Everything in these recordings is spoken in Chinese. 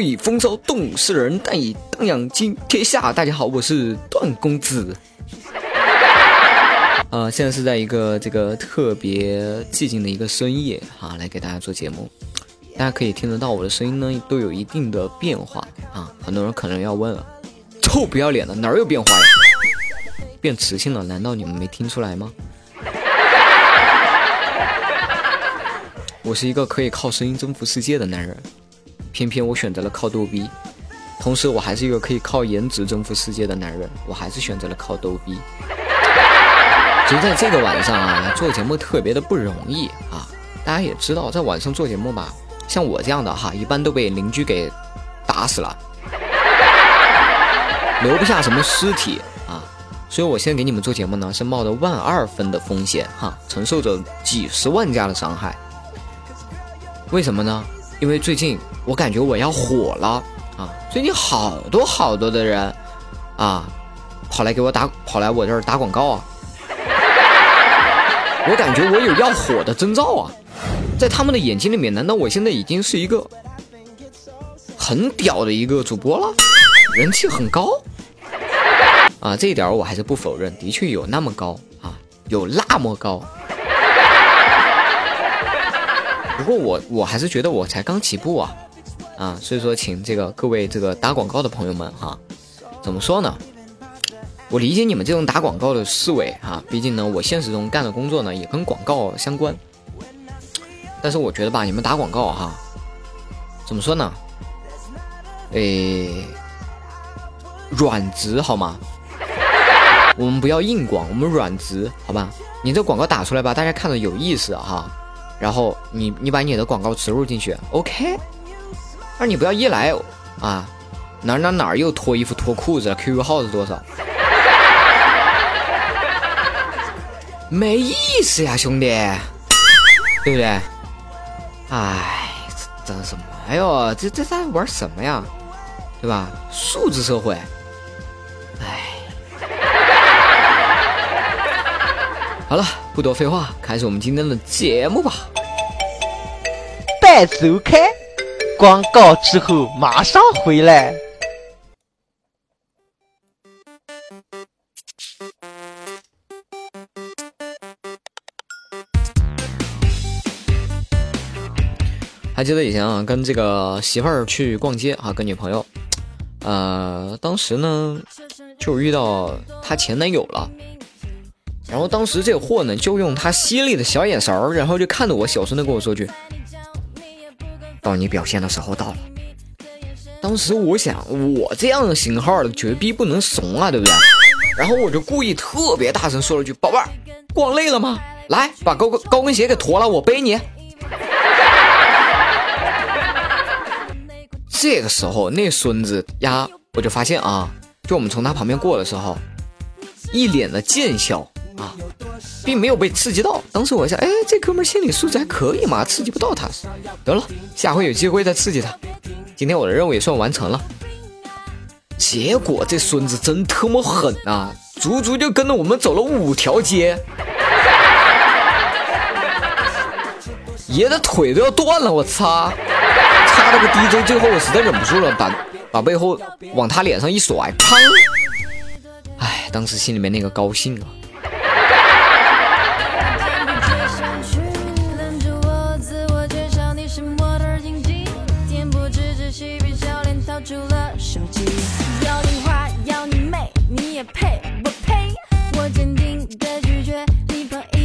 不以风骚动世人，但以荡漾惊天下。大家好，我是段公子。啊，现在是在一个这个特别寂静的一个深夜啊，来给大家做节目。大家可以听得到我的声音呢，都有一定的变化啊。很多人可能要问了，臭不要脸的哪儿有变化呀？变磁性了？难道你们没听出来吗？我是一个可以靠声音征服世界的男人。偏偏我选择了靠逗逼，同时我还是一个可以靠颜值征服世界的男人，我还是选择了靠逗逼。就在这个晚上啊，做节目特别的不容易啊！大家也知道，在晚上做节目吧，像我这样的哈，一般都被邻居给打死了，留不下什么尸体啊。所以我现在给你们做节目呢，是冒着万二分的风险哈，承受着几十万加的伤害。为什么呢？因为最近我感觉我要火了啊！最近好多好多的人啊，跑来给我打，跑来我这儿打广告啊！我感觉我有要火的征兆啊！在他们的眼睛里面，难道我现在已经是一个很屌的一个主播了？人气很高啊！这一点我还是不否认，的确有那么高啊，有那么高。不过我我还是觉得我才刚起步啊，啊，所以说请这个各位这个打广告的朋友们哈，怎么说呢？我理解你们这种打广告的思维哈，毕竟呢我现实中干的工作呢也跟广告相关，但是我觉得吧，你们打广告哈，怎么说呢？诶，软直好吗？我们不要硬广，我们软直好吧？你这广告打出来吧，大家看着有意思哈。然后你你把你的广告植入进去，OK。而你不要一来啊，哪哪哪又脱衣服脱裤子？QQ 号是多少？没意思呀，兄弟，对不对？哎，这这什么？哎呦，这这在玩什么呀？对吧？素质社会。好了，不多废话，开始我们今天的节目吧。待收看广告之后马上回来。还记得以前啊，跟这个媳妇儿去逛街啊，跟女朋友，呃，当时呢就遇到她前男友了。然后当时这货呢，就用他犀利的小眼神儿，然后就看着我，小声的跟我说句：“到你表现的时候到了。”当时我想，我这样的型号的绝逼不能怂啊，对不对？然后我就故意特别大声说了句：“宝贝儿，逛累了吗？来，把高跟高跟鞋给脱了，我背你。”这个时候，那孙子呀，我就发现啊，就我们从他旁边过的时候，一脸的贱笑。啊，并没有被刺激到。当时我想，哎，这哥们心理素质还可以嘛，刺激不到他。得了，下回有机会再刺激他。今天我的任务也算完成了。结果这孙子真特么狠啊，足足就跟着我们走了五条街，爷的腿都要断了，我擦！差了个 DJ，最后我实在忍不住了，把把背后往他脸上一甩，砰！哎，当时心里面那个高兴啊！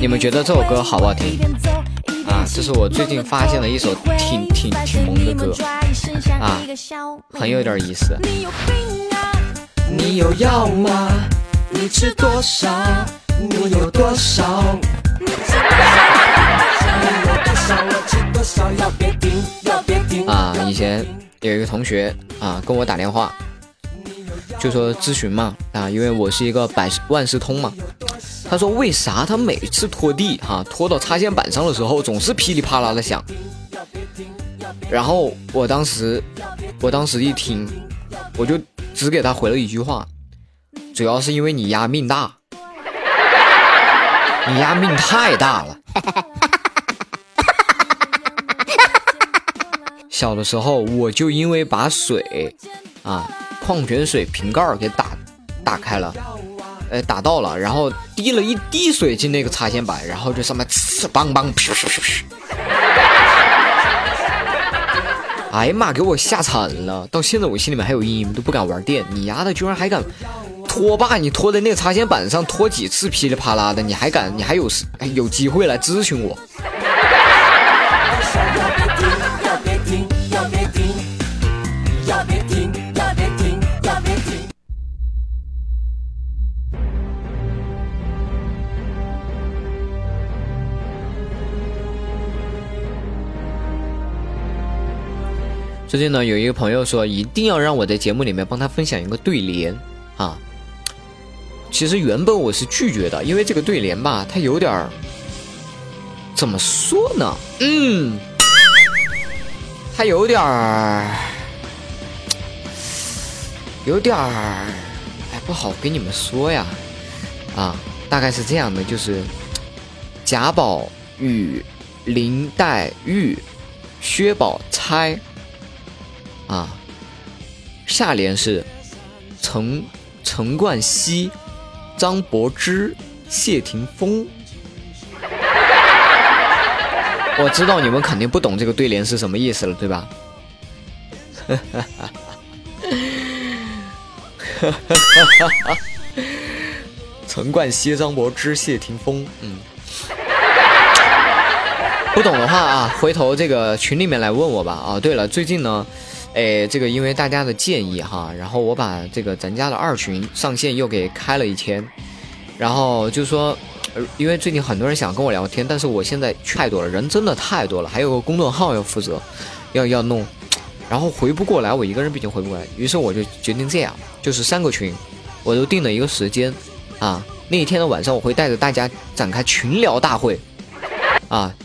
你们觉得这首歌好不好听？啊，这是我最近发现的一首挺挺挺萌的歌，啊，很有点意思。你有药吗？你吃多少？你有多少？啊，以前有一个同学啊跟我打电话，就说咨询嘛啊，因为我是一个百万事通嘛，他说为啥他每次拖地哈拖到插线板上的时候总是噼里啪啦的响？然后我当时我当时一听，我就只给他回了一句话，主要是因为你丫命大，你丫命太大了。小的时候我就因为把水啊矿泉水瓶盖给打打开了。打到了，然后滴了一滴水进那个插线板，然后这上面呲邦邦，噗噗噗噗。哎呀妈，给我吓惨了！到现在我心里面还有阴影，都不敢玩电。你丫的居然还敢拖把，你拖在那个插线板上拖几次，噼里啪啦的，你还敢，你还有有机会来咨询我？最近呢，有一个朋友说一定要让我在节目里面帮他分享一个对联啊。其实原本我是拒绝的，因为这个对联吧，它有点儿怎么说呢？嗯，它有点儿，有点儿，哎，不好跟你们说呀。啊，大概是这样的，就是贾宝玉、林黛玉、薛宝钗。啊，下联是陈陈冠希、张柏芝、谢霆锋。我知道你们肯定不懂这个对联是什么意思了，对吧？哈哈哈哈哈陈冠希、张柏芝、谢霆锋，嗯，不懂的话啊，回头这个群里面来问我吧。啊，对了，最近呢。哎，这个因为大家的建议哈，然后我把这个咱家的二群上线又给开了一天，然后就说，因为最近很多人想跟我聊天，但是我现在太多了，人真的太多了，还有个公众号要负责，要要弄，然后回不过来，我一个人毕竟回不过来，于是我就决定这样，就是三个群，我都定了一个时间，啊，那一天的晚上我会带着大家展开群聊大会，啊，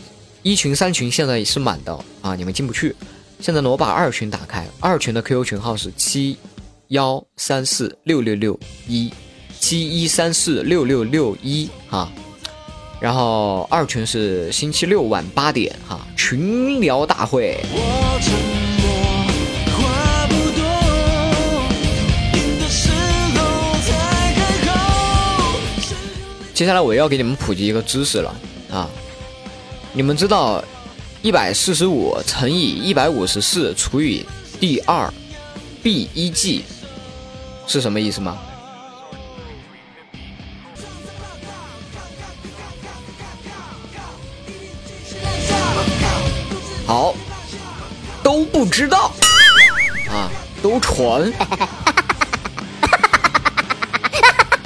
一群三群现在是满的啊，你们进不去。现在呢，我把二群打开，二群的 QQ 群号是七幺三四六六六一七一三四六六六一哈，然后二群是星期六晚八点哈，群聊大会。接下来我要给你们普及一个知识了啊，你们知道？一百四十五乘以一百五十四除以第二，b 一 g 是什么意思吗？好，都不知道啊，都传。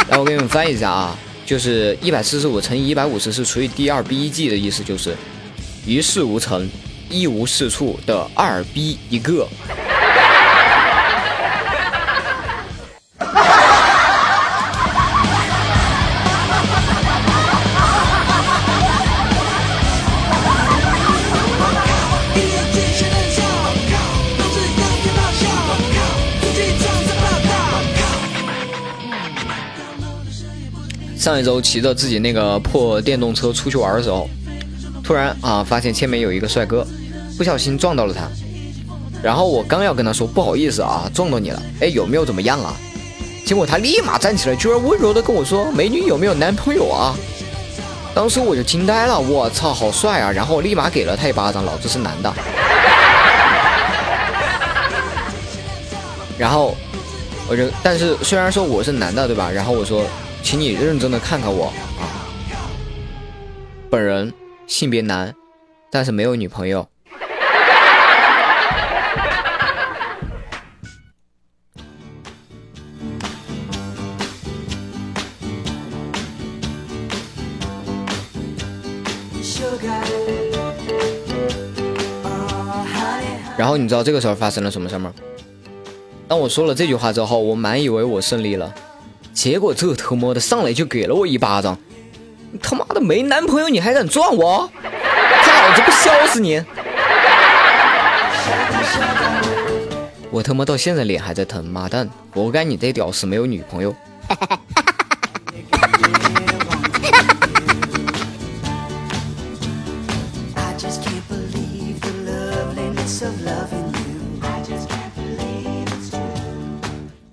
来，我给你们翻译一下啊，就是一百四十五乘以一百五十四除以第二 b 一 g 的意思就是。一事无成，一无是处的二逼一个。上一周骑着自己那个破电动车出去玩的时候。突然啊，发现前面有一个帅哥，不小心撞到了他。然后我刚要跟他说不好意思啊，撞到你了。哎，有没有怎么样啊？结果他立马站起来，居然温柔的跟我说：“美女有没有男朋友啊？”当时我就惊呆了，我操，好帅啊！然后我立马给了他一巴掌，老子是男的。然后我就，但是虽然说我是男的，对吧？然后我说，请你认真的看看我啊，本人。性别男，但是没有女朋友。然后你知道这个时候发生了什么事吗？当我说了这句话之后，我满以为我胜利了，结果这特么的上来就给了我一巴掌。他妈的没男朋友你还敢撞我？看老子不削死你！我他妈到现在脸还在疼，妈蛋，活该你这屌丝没有女朋友。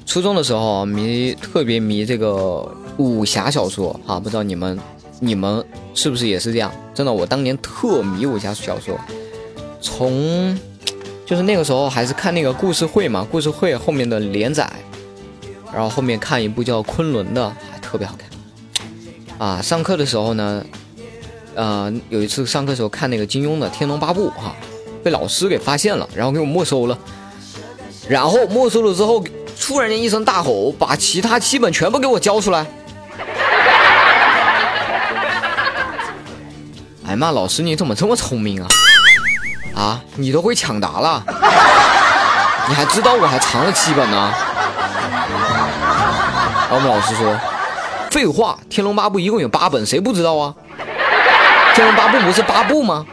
初中的时候迷特别迷这个武侠小说啊，不知道你们你们是不是也是这样？真的，我当年特迷武侠小说，从就是那个时候还是看那个故事会嘛，故事会后面的连载，然后后面看一部叫《昆仑》的，还特别好看。啊，上课的时候呢，呃，有一次上课的时候看那个金庸的《天龙八部》哈，被老师给发现了，然后给我没收了，然后没收了之后。突然间一声大吼，把其他七本全部给我交出来！哎妈，老师你怎么这么聪明啊？啊，你都会抢答了？你还知道我还藏了七本呢？然后我们老师说：“废话，《天龙八部》一共有八本，谁不知道啊？《天龙八部》不是八部吗？”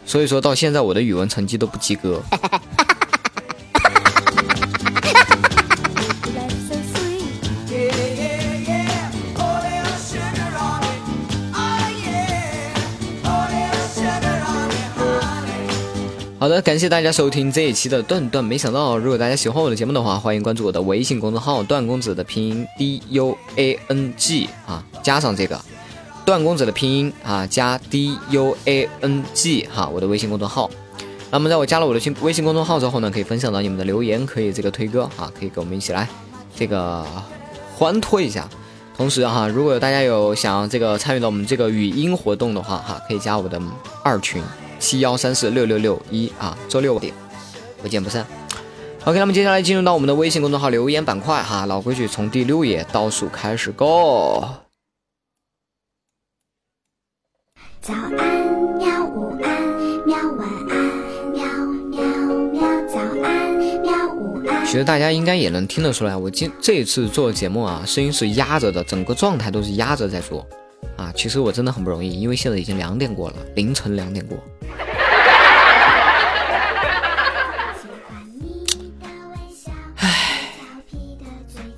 所以说到现在，我的语文成绩都不及格。好的，感谢大家收听这一期的段段没想到。如果大家喜欢我的节目的话，欢迎关注我的微信公众号“段公子”的拼音 D U A N G 啊，加上这个。段公子的拼音啊，加 D U A N G 哈，我的微信公众号。那么在我加了我的新微信公众号之后呢，可以分享到你们的留言，可以这个推歌啊，可以跟我们一起来这个欢脱一下。同时哈，如果大家有想这个参与到我们这个语音活动的话哈，可以加我的二群七幺三四六六六一啊，周六点不见不散。OK，那么接下来进入到我们的微信公众号留言板块哈，老规矩，从第六页倒数开始，Go。早安，喵！午安，喵！晚安，喵喵喵！早安，喵！午安。其实大家应该也能听得出来，我今这一次做节目啊，声音是压着的，整个状态都是压着在做啊。其实我真的很不容易，因为现在已经两点过了，凌晨两点过。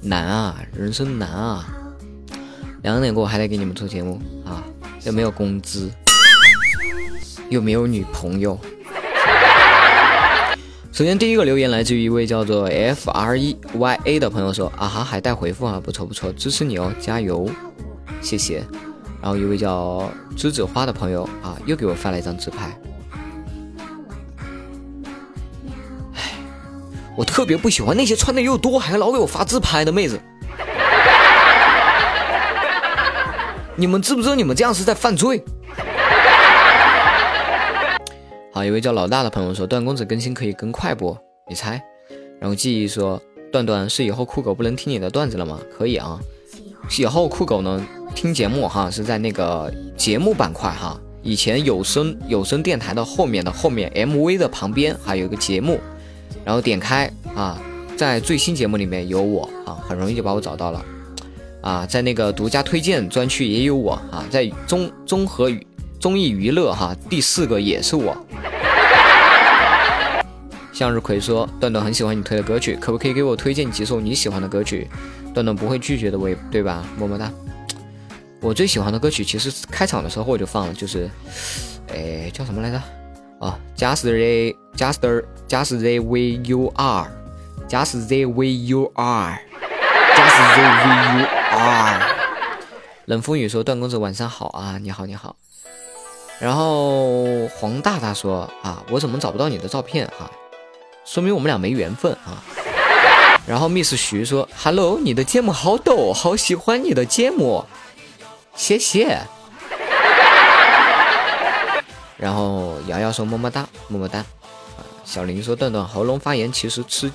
难啊，人生难啊！两点过还得给你们做节目啊。又没有工资，又没有女朋友。首先，第一个留言来自于一位叫做 F R E Y A 的朋友说：“啊哈，还带回复啊，不错不错，支持你哦，加油，谢谢。”然后一位叫栀子花的朋友啊，又给我发了一张自拍。我特别不喜欢那些穿的又多还老给我发自拍的妹子。你们知不知道你们这样是在犯罪？好，一位叫老大的朋友说：“段公子更新可以更快不？你猜？”然后记忆说：“段段是以后酷狗不能听你的段子了吗？可以啊，以后酷狗呢听节目哈是在那个节目板块哈，以前有声有声电台的后面的后面 MV 的旁边还有一个节目，然后点开啊，在最新节目里面有我啊，很容易就把我找到了。”啊，在那个独家推荐专区也有我啊，在综综合综艺娱乐哈，第四个也是我。向日葵说：“段段很喜欢你推的歌曲，可不可以给我推荐几首你喜欢的歌曲？段段不会拒绝的，我也对吧？么么哒。我最喜欢的歌曲其实开场的时候我就放了，就是，哎，叫什么来着？啊，Just the Just the Just the way you are，Just the way you are，Just the way you。are！冷风雨说：“段公子晚上好啊，你好你好。”然后黄大大说：“啊，我怎么找不到你的照片啊？说明我们俩没缘分啊。”然后 Miss 徐说：“Hello，你的节目好逗，好喜欢你的节目，谢谢。”然后瑶瑶说：“么么哒，么么哒。”小林说：“段段喉咙发炎，其实吃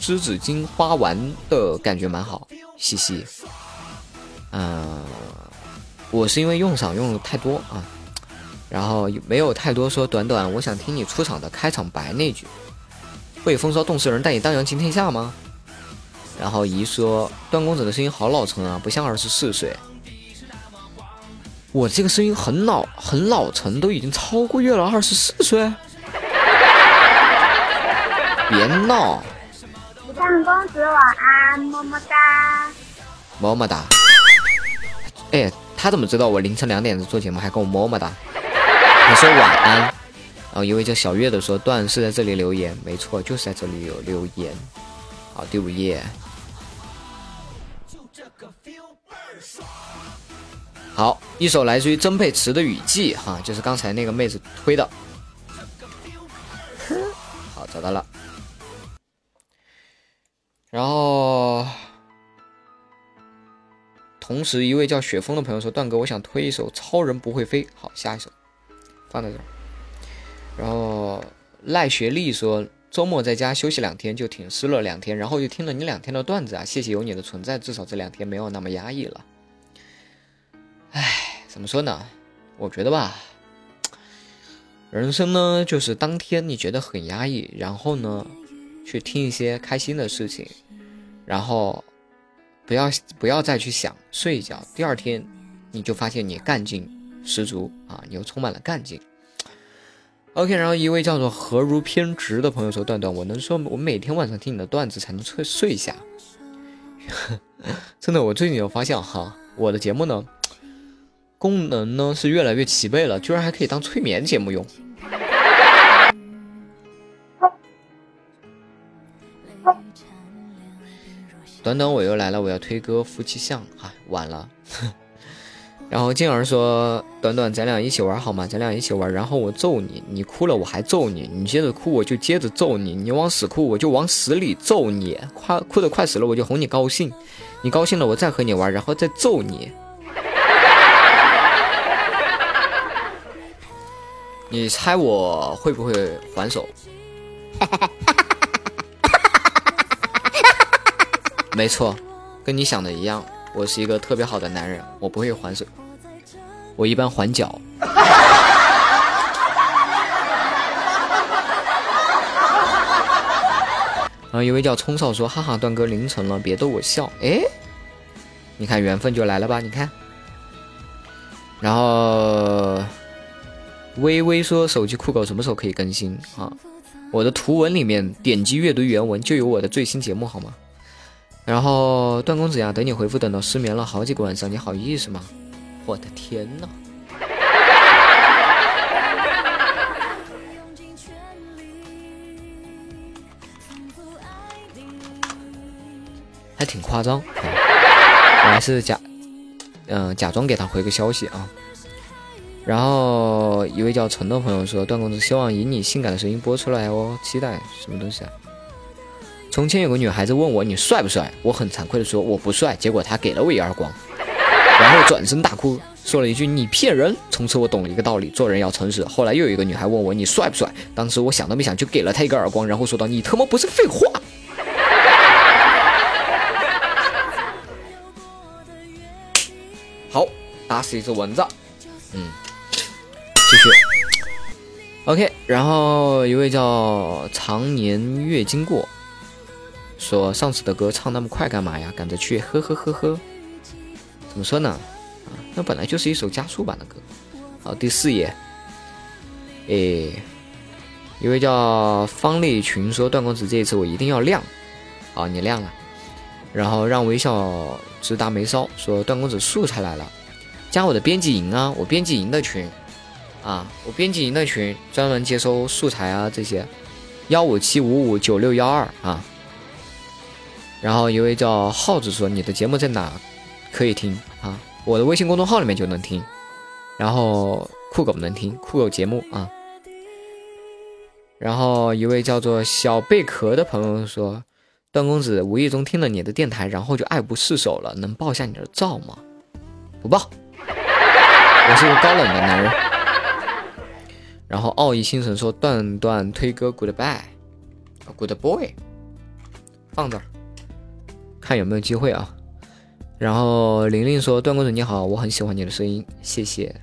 栀子金花丸的感觉蛮好，嘻嘻。”嗯，我是因为用嗓用的太多啊，然后没有太多说短短，我想听你出场的开场白那句，会风骚动世人，带你荡漾惊天下吗？然后姨说段公子的声音好老成啊，不像二十四岁。我这个声音很老很老成，都已经超过月了二十四岁。别闹！段公子晚安，么么哒，么么哒。哎，他怎么知道我凌晨两点做节目还跟我么么哒？他说晚安，然后一位叫小月的说段是在这里留言，没错，就是在这里有留言。好，第五页。好，一首来自于曾沛慈的雨季，哈，就是刚才那个妹子推的。好，找到了。然后，同时一位叫雪峰的朋友说：“段哥，我想推一首《超人不会飞》。”好，下一首。放在这儿，然后赖学历说周末在家休息两天就挺失落两天，然后又听了你两天的段子啊，谢谢有你的存在，至少这两天没有那么压抑了。唉，怎么说呢？我觉得吧，人生呢就是当天你觉得很压抑，然后呢去听一些开心的事情，然后不要不要再去想，睡一觉，第二天你就发现你干劲。十足啊！你又充满了干劲。OK，然后一位叫做何如偏执的朋友说：“段段，我能说我每天晚上听你的段子才能睡睡下。”真的，我最近有发现哈，我的节目呢，功能呢是越来越齐备了，居然还可以当催眠节目用。短短我又来了，我要推歌《夫妻相》啊，晚了。然后静儿说：“短短，咱俩一起玩好吗？咱俩一起玩。然后我揍你，你哭了我还揍你，你接着哭我就接着揍你，你往死哭我就往死里揍你，快哭的快死了我就哄你高兴，你高兴了我再和你玩，然后再揍你。你猜我会不会还手？没错，跟你想的一样。”我是一个特别好的男人，我不会还手，我一般还脚。然后一位叫冲少说：“哈哈，段哥凌晨了，别逗我笑。”哎，你看缘分就来了吧？你看。然后微微说：“手机酷狗什么时候可以更新啊？我的图文里面点击阅读原文就有我的最新节目，好吗？”然后段公子呀，等你回复等到失眠了好几个晚上，你好意思吗？我的天呐！还挺夸张，我还是假，嗯，假装给他回个消息啊。然后一位叫陈的朋友说：“段公子希望以你性感的声音播出来哦，期待什么东西啊？”从前有个女孩子问我你帅不帅，我很惭愧的说我不帅，结果她给了我一耳光，然后转身大哭，说了一句你骗人。从此我懂了一个道理，做人要诚实。后来又有一个女孩问我你帅不帅，当时我想都没想就给了她一个耳光，然后说道你他妈不是废话。好，打死一只蚊子，嗯，继续。OK，然后一位叫常年月经过。说上次的歌唱那么快干嘛呀？赶着去，呵呵呵呵。怎么说呢？啊，那本来就是一首加速版的歌。好，第四页。诶，一位叫方立群说：“段公子，这一次我一定要亮。”好，你亮了。然后让微笑直达眉梢说：“段公子素材来了，加我的编辑营啊，我编辑营的群啊，我编辑营的群专门接收素材啊这些。幺五七五五九六幺二啊。”然后一位叫耗子说：“你的节目在哪可以听啊？我的微信公众号里面就能听，然后酷狗能听酷狗节目啊。”然后一位叫做小贝壳的朋友说：“段公子无意中听了你的电台，然后就爱不释手了，能抱下你的照吗？”不报，我是个高冷的男人。然后奥义星神说：“段段推歌，Goodbye，Good boy，放这儿。”看有没有机会啊！然后玲玲说：“段公子你好，我很喜欢你的声音，谢谢。”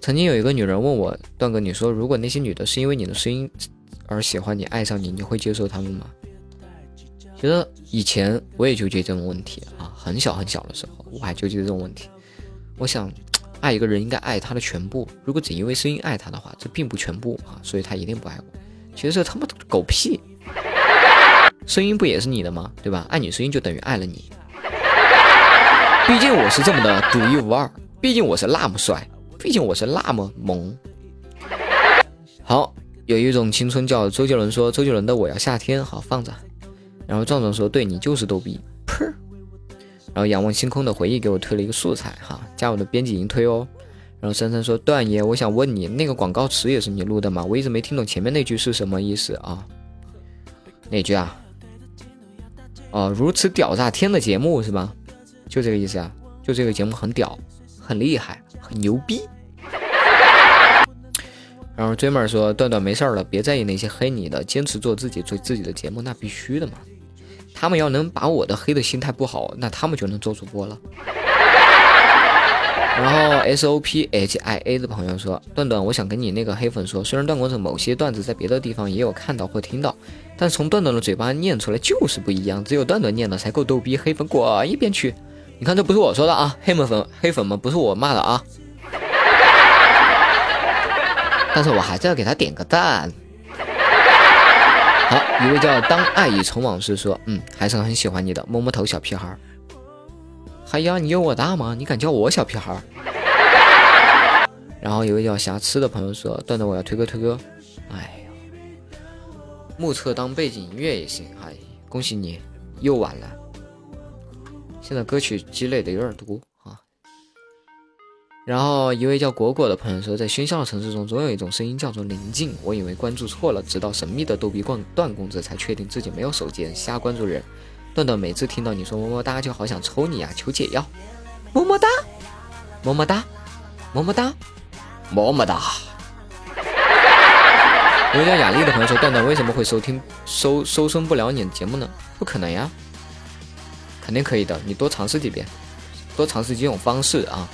曾经有一个女人问我，段哥，你说如果那些女的是因为你的声音而喜欢你、爱上你，你会接受她们吗？其实以前我也纠结这种问题啊，很小很小的时候我还纠结这种问题。我想，爱一个人应该爱他的全部，如果只因为声音爱他的话，这并不全部啊，所以他一定不爱我。其实这他妈的狗屁，声音不也是你的吗？对吧？爱你声音就等于爱了你。毕竟我是这么的独一无二，毕竟我是那么帅，毕竟我是那么萌。好，有一种青春叫周杰伦说周杰伦的我要夏天，好放着。然后壮壮说对你就是逗逼，然后仰望星空的回忆给我推了一个素材哈，加我的编辑营推哦。然后珊珊说段爷，我想问你，那个广告词也是你录的吗？我一直没听懂前面那句是什么意思啊？哪句啊？哦，如此屌炸天的节目是吧？就这个意思啊？就这个节目很屌，很厉害，很牛逼。然后追妹说段段没事了，别在意那些黑你的，坚持做自己，做自己的节目，那必须的嘛。他们要能把我的黑的心态不好，那他们就能做主播了。然后 S O P H I A 的朋友说：“段段，我想跟你那个黑粉说，虽然段公子某些段子在别的地方也有看到或听到，但从段段的嘴巴念出来就是不一样，只有段段念的才够逗逼。黑粉滚一边去！你看，这不是我说的啊，黑粉黑粉们不是我骂的啊。但是我还是要给他点个赞。一位叫当爱已成往事说：嗯，还是很喜欢你的，摸摸头，小屁孩。”哎呀，你有我大吗？你敢叫我小屁孩？然后一位叫瑕疵的朋友说：“段段，我要推歌推歌。”哎呀，目测当背景音乐也行。哎，恭喜你，又晚了。现在歌曲积累的有点多。然后一位叫果果的朋友说：“在喧嚣的城市中，总有一种声音叫做宁静。我以为关注错了，直到神秘的逗比冠段公子才确定自己没有手贱，瞎关注人。”段段每次听到你说么么哒，就好想抽你啊！求解药，么么哒，么么哒，么么哒，么么哒。一位叫雅丽的朋友说，段段为什么会收听收收声不了你的节目呢？不可能呀，肯定可以的，你多尝试几遍，多尝试几种方式啊。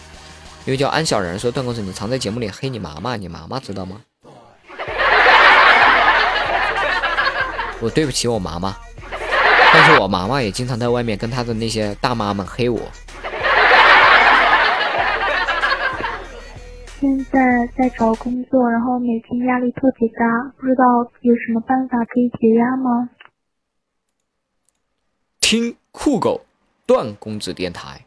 有叫安小人说，段公子你常在节目里黑你妈妈，你妈妈知道吗？我对不起我妈妈。但是我妈妈也经常在外面跟她的那些大妈们黑我。现在在找工作，然后每天压力特别大，不知道有什么办法可以解压吗？听酷狗段公子电台。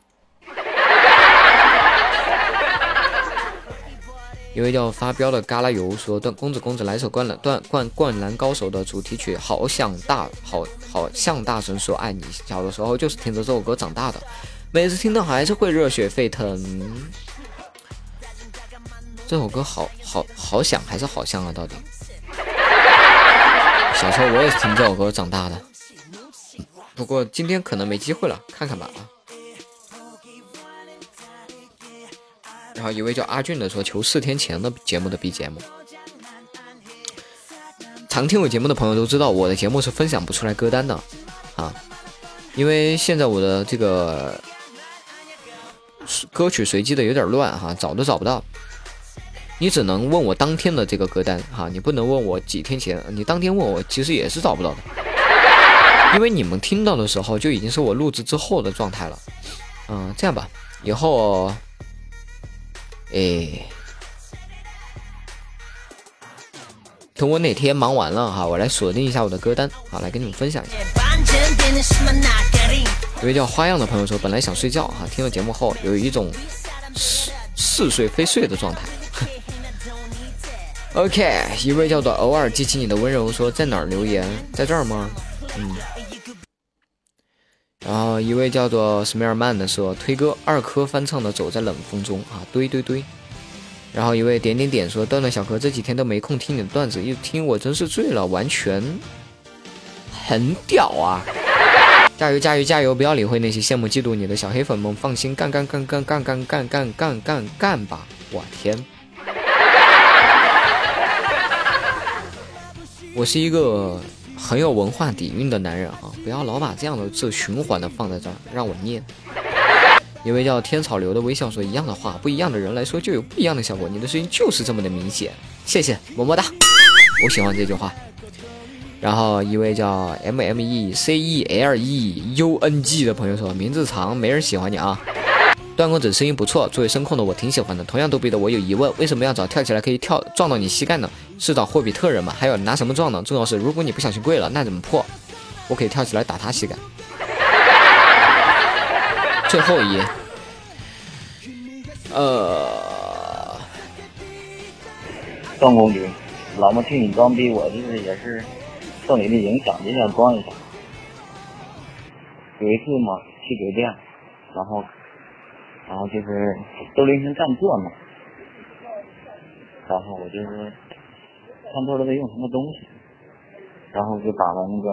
一位叫发飙的嘎啦油说：“段公子公子来首灌篮段灌灌篮高手的主题曲，好想大好好像大声说爱你。小的时候就是听着这首歌长大的，每次听到还是会热血沸腾。这首歌好好好想还是好像啊？到底？小时候我也是听这首歌长大的，不过今天可能没机会了，看看吧啊。”然后一位叫阿俊的说求四天前的节目的 BGM。常听我节目的朋友都知道，我的节目是分享不出来歌单的啊，因为现在我的这个歌曲随机的有点乱哈，找都找不到。你只能问我当天的这个歌单哈，你不能问我几天前，你当天问我其实也是找不到的，因为你们听到的时候就已经是我录制之后的状态了。嗯，这样吧，以后。哎，等我哪天忙完了哈，我来锁定一下我的歌单，好来跟你们分享一下。一位叫花样的朋友说，本来想睡觉哈，听了节目后有一种似似睡非睡的状态。OK，一位叫做偶尔记起你的温柔说，在哪儿留言？在这儿吗？嗯。一位叫做斯米尔曼的说：“推哥二科翻唱的《走在冷风中》啊，对对对。”然后一位点点点说：“段段小哥这几天都没空听你的段子，一听我真是醉了，完全很屌啊！加油加油加油！不要理会那些羡慕嫉妒你的小黑粉们，放心干干干干干干干干干干干吧！我天，我是一个。”很有文化底蕴的男人啊，不要老把这样的字循环的放在这儿让我念。一位叫天草流的微笑说：“一样的话，不一样的人来说就有不一样的效果。你的声音就是这么的明显。”谢谢，么么哒，我喜欢这句话。然后一位叫 M M E C E L E U N G 的朋友说：“名字长，没人喜欢你啊。”段公子声音不错，作为声控的我挺喜欢的。同样逗逼的我有疑问：为什么要找跳起来可以跳撞到你膝盖呢？是找霍比特人吗？还有拿什么撞呢？重要是如果你不小心跪了，那怎么破？我可以跳起来打他膝盖。最后一页，呃，段公子，老母替你装逼，我就是也是受你的影响，就想装一下。有一次嘛，去酒店，然后。然后就是都凌晨站座嘛，然后我就是看座都在用什么东西，然后就把了那个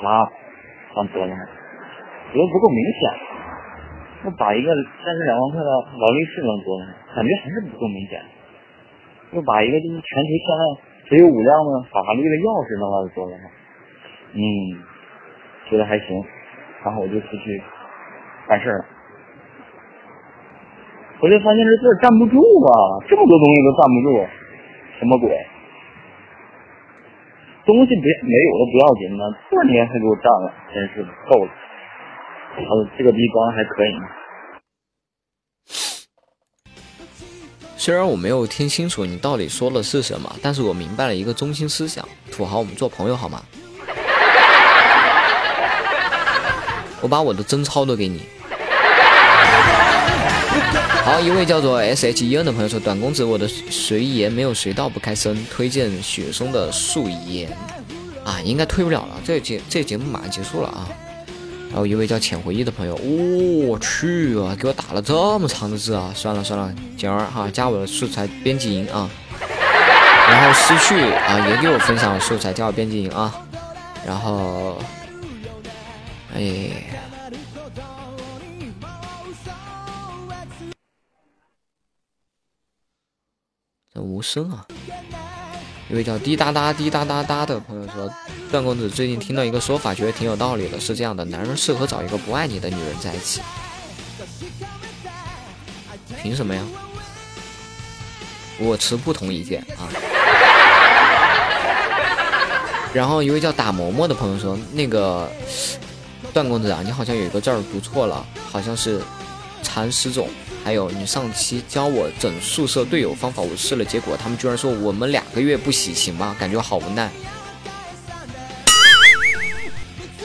拉放桌子上，觉得不够明显，那把一个三十两万块的劳力士放桌子上，感觉还是不够明显，又把一个就是全球现在只有五辆的法拉利的钥匙扔到桌子上，嗯，觉得还行，然后我就出去办事了。回来发现这字站不住啊！这么多东西都站不住，什么鬼？东西不没有了不要紧呢，字你还给我占了，真是够了。呃，这个逼装还可以。虽然我没有听清楚你到底说的是什么，但是我明白了一个中心思想：土豪，我们做朋友好吗？我把我的真钞都给你。好，一位叫做 S H E N 的朋友说：“短公子，我的随言没有随到不开声，推荐雪松的素颜啊，应该推不了了，这节这节目马上结束了啊。”然后一位叫浅回忆的朋友，我去啊，给我打了这么长的字啊，算了算了，简儿哈，加我的素材编辑营啊。然后失去啊，也给我分享了素材，加我编辑营啊。然后，哎。无声啊！一位叫滴答答滴答答答的朋友说：“段公子最近听到一个说法，觉得挺有道理的，是这样的，男人适合找一个不爱你的女人在一起。凭什么呀？我持不同意见啊。”然后一位叫打嬷嬷的朋友说：“那个段公子啊，你好像有一个字儿读错了，好像是蚕丝种。”还有你上期教我整宿舍队友方法，我试了，结果他们居然说我们两个月不洗，行吗？感觉好无奈。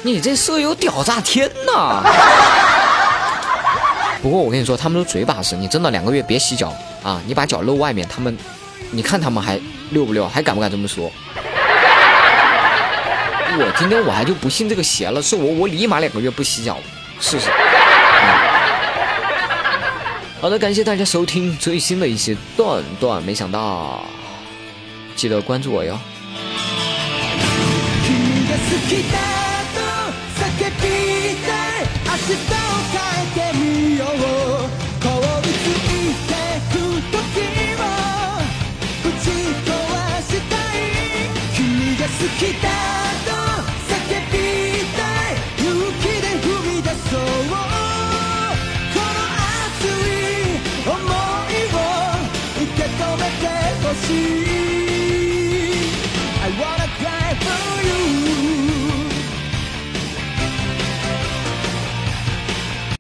你这舍友屌炸天呐！不过我跟你说，他们都嘴把式，你真的两个月别洗脚啊！你把脚露外面，他们，你看他们还溜不溜，还敢不敢这么说？我今天我还就不信这个邪了，是我我立马两个月不洗脚试试。好的，感谢大家收听最新的一期段段，没想到，记得关注我哟。you.